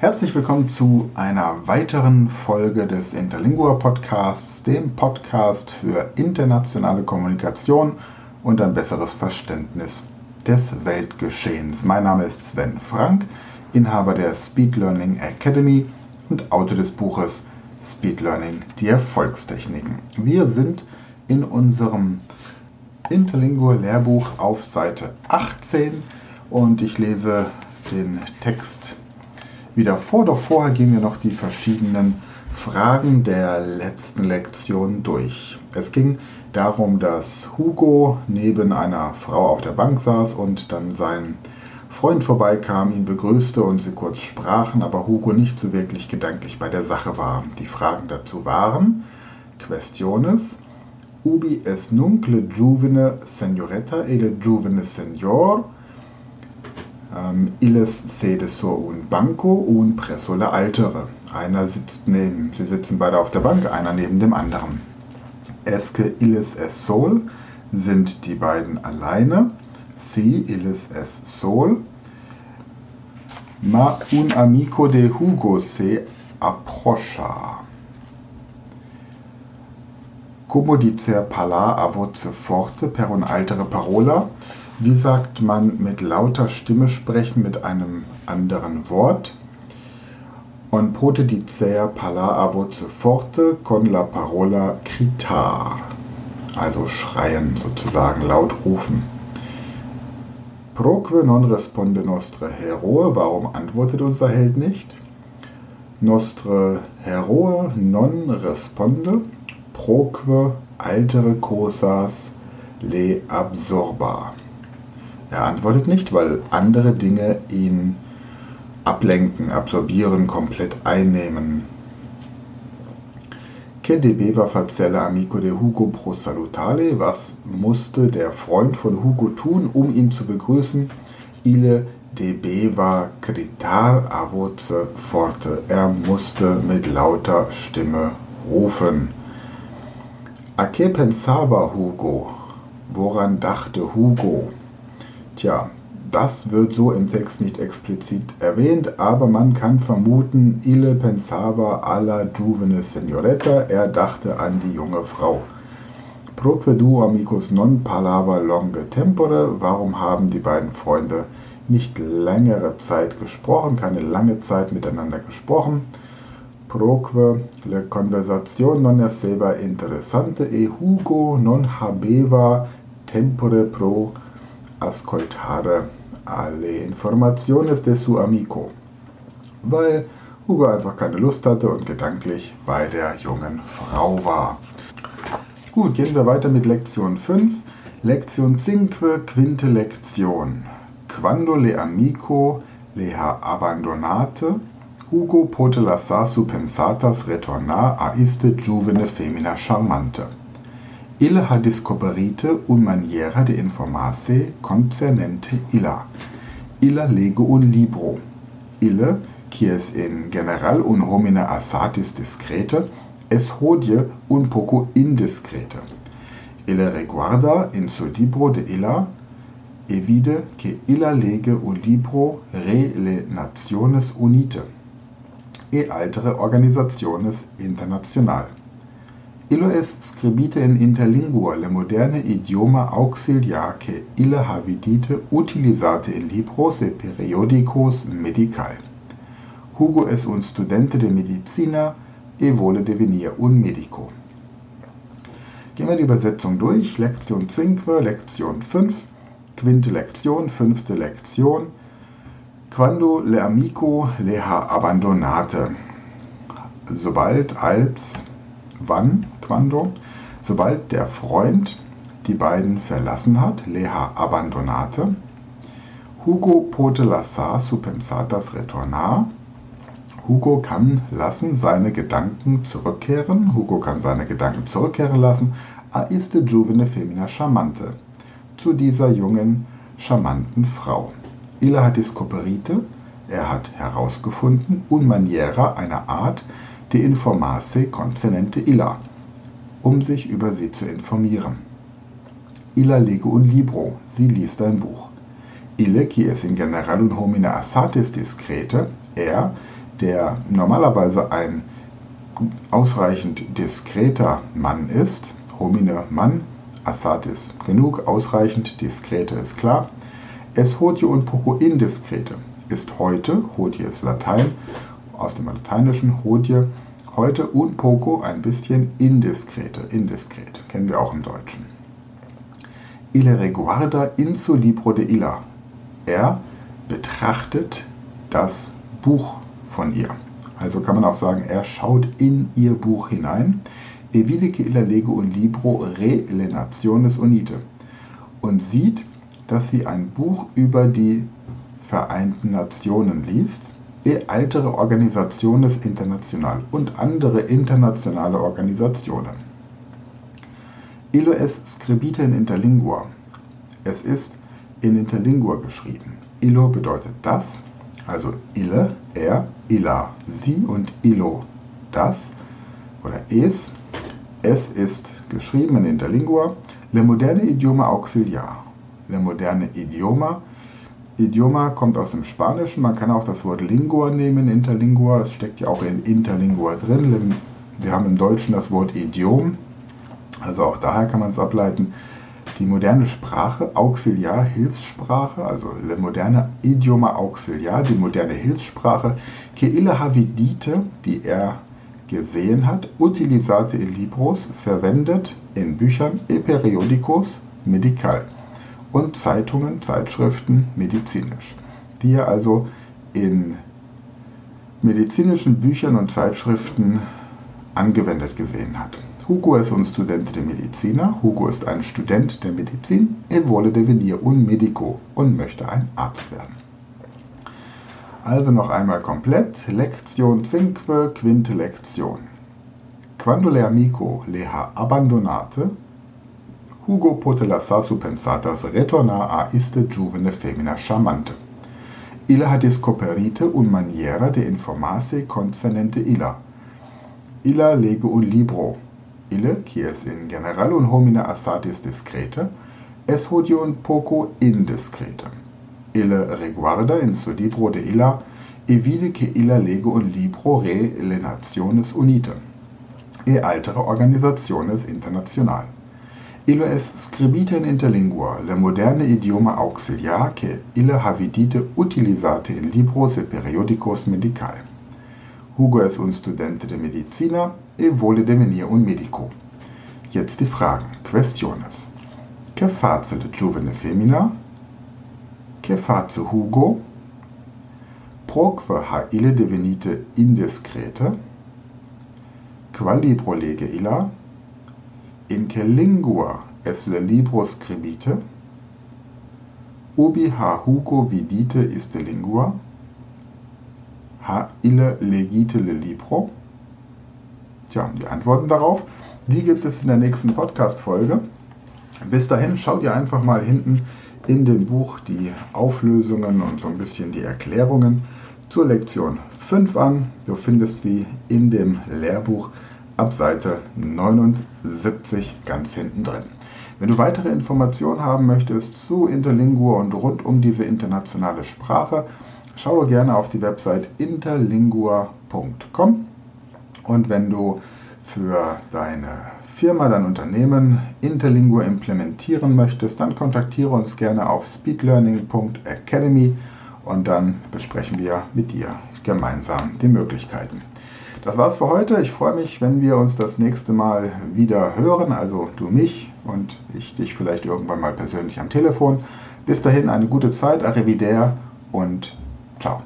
Herzlich willkommen zu einer weiteren Folge des Interlingua Podcasts, dem Podcast für internationale Kommunikation und ein besseres Verständnis des Weltgeschehens. Mein Name ist Sven Frank, Inhaber der Speed Learning Academy und Autor des Buches Speed Learning, die Erfolgstechniken. Wir sind in unserem Interlingua Lehrbuch auf Seite 18 und ich lese den Text wieder vor. Doch vorher gehen wir noch die verschiedenen Fragen der letzten Lektion durch. Es ging darum, dass Hugo neben einer Frau auf der Bank saß und dann sein Freund vorbeikam, ihn begrüßte und sie kurz sprachen, aber Hugo nicht so wirklich gedanklich bei der Sache war. Die Fragen dazu waren Questiones, ubi es nunc le giuvene signoretta e le giuvene signor ähm, illes sede sur un banco un presso la altere. Einer sitzt neben, sie sitzen beide auf der Bank, einer neben dem anderen. Esque illes es sol, sind die beiden alleine. Si illes es sol. Ma un amico de Hugo se approcha. Como dicer pala a voce forte per un altere parola wie sagt man mit lauter Stimme sprechen mit einem anderen Wort? On pote dicer parlar a voce forte con la parola gritar. Also schreien, sozusagen laut rufen. Proque non responde nostre heroe. Warum antwortet unser Held nicht? Nostre heroe non responde. Proque altere cosas le absorba. Er antwortet nicht, weil andere Dinge ihn ablenken, absorbieren, komplett einnehmen. Che debeva facere amico de Hugo pro salutare? Was musste der Freund von Hugo tun, um ihn zu begrüßen? Ile debeva gritar a voce forte. Er musste mit lauter Stimme rufen. A che pensava Hugo? Woran dachte Hugo? Tja, das wird so im Text nicht explizit erwähnt, aber man kann vermuten, Ille pensava alla giovane signoretta, er dachte an die junge Frau. Proque du amicus non parlava longe tempore, warum haben die beiden Freunde nicht längere Zeit gesprochen, keine lange Zeit miteinander gesprochen? Proque le conversazione non esseva interessante e Hugo non habeva tempore pro ascoltare alle informaciones de su amico, weil Hugo einfach keine Lust hatte und gedanklich bei der jungen Frau war. Gut, gehen wir weiter mit Lektion 5. Lektion 5, quinte Lektion. Quando le amico le ha abbandonate, Hugo pote lasciar su pensatas retornar a iste giovane femmina charmante. Ille ha discoperite un maniera de informarse concernente illa. Illa lege un libro. Ille, quies in general un homine assatis discrete, es hodie un poco indiscrete. Ille reguarda in su libro de illa e vide che illa lege un libro re le Nationes Unite e altere organizaciones international. Illo es scribite in interlingua le moderne idioma auxiliar que ille havidite utilisate in libros e periodicos medical. Hugo es un studente de medicina e vole devenir un medico. Gehen wir die Übersetzung durch. Lektion 5, Lektion 5, quinte Lektion, fünfte Lektion. Quando le amico le ha abbandonate. Sobald als wann quando, sobald der Freund die beiden verlassen hat, leha abbandonate, Hugo pote lasciar su pensatas retornar, Hugo kann lassen seine Gedanken zurückkehren, Hugo kann seine Gedanken zurückkehren lassen, a iste giovane femina charmante, zu dieser jungen, charmanten Frau. Illa hat discoperite, er hat herausgefunden, un maniera, eine Art, de informarse concernente illa, um sich über sie zu informieren. Illa lege un libro, sie liest ein Buch. Ille, qui es in general un homine assatis discrete, er, der normalerweise ein ausreichend diskreter Mann ist, homine Mann, Assad ist genug, ausreichend, diskrete ist klar, es hodie und poco indiskrete ist heute, hodie ist Latein, aus dem Lateinischen hodie, heute und poco ein bisschen indiskrete, indiskret, kennen wir auch im Deutschen. Ille reguarda in su libro de illa. Er betrachtet das Buch von ihr. Also kann man auch sagen, er schaut in ihr Buch hinein. E vide che illa lege un libro re le nationes unite. Und sieht, dass sie ein Buch über die Vereinten Nationen liest, e altere Organisationes international und andere internationale Organisationen. Illo es scribite in interlingua. Es ist in interlingua geschrieben. Illo bedeutet das, also ille, er, illa, sie und illo, das oder es. Es ist geschrieben in Interlingua. Le moderne Idioma auxiliar. Le moderne Idioma. Idioma kommt aus dem Spanischen. Man kann auch das Wort Lingua nehmen, Interlingua. Es steckt ja auch in Interlingua drin. Wir haben im Deutschen das Wort Idiom. Also auch daher kann man es ableiten die moderne Sprache, Auxiliar, Hilfssprache, also le moderne Idioma Auxiliar, die moderne Hilfssprache, que ille havidite, die er gesehen hat, utilisate in libros, verwendet in Büchern, e periodicos, medical und Zeitungen, Zeitschriften, medizinisch, die er also in medizinischen Büchern und Zeitschriften angewendet gesehen hat. Hugo es un studente de medicina. Hugo ist ein Student der Medizin. E vuole devenir un medico und möchte ein Arzt werden. Also noch einmal komplett. Lektion 5, quinte Lektion. Quando le amico le ha abbandonate, Hugo pote lasciar su pensatas retornar a iste giovane femmina charmante. Illa ha discoperite un maniera de informarsi concernente illa. Illa lege un libro, ille, quies in general un homine assatis discrete, es hodium poco indiscrete. Ille reguarda in su libro de illa, e vide che illa lege un libro re le nationes unite, e altere organisationes international. Illo es scribite in interlingua, le moderne idioma auxiliar che ille havidite utilisate in libros e periodicos medical. Hugo es un studente de medicina e vuole devenire un medico. Jetzt die Fragen. Questiones. Che face de giovane femmina? Che face Hugo? Proque ha ille devenite indiscrete? Qual libro lege illa? In che lingua es le libro scribite? Ubi ha Hugo vidite iste lingua? Ha ille legite le libro? Tja, die Antworten darauf, die gibt es in der nächsten Podcast-Folge. Bis dahin schaut ihr einfach mal hinten in dem Buch die Auflösungen und so ein bisschen die Erklärungen zur Lektion 5 an. Du findest sie in dem Lehrbuch ab Seite 79 ganz hinten drin. Wenn du weitere Informationen haben möchtest zu Interlingua und rund um diese internationale Sprache, schaue gerne auf die Website interlingua.com. Und wenn du für deine Firma, dein Unternehmen Interlingua implementieren möchtest, dann kontaktiere uns gerne auf speedlearning.academy und dann besprechen wir mit dir gemeinsam die Möglichkeiten. Das war's für heute. Ich freue mich, wenn wir uns das nächste Mal wieder hören, also du mich und ich dich vielleicht irgendwann mal persönlich am Telefon. Bis dahin eine gute Zeit, arrivederci und ciao.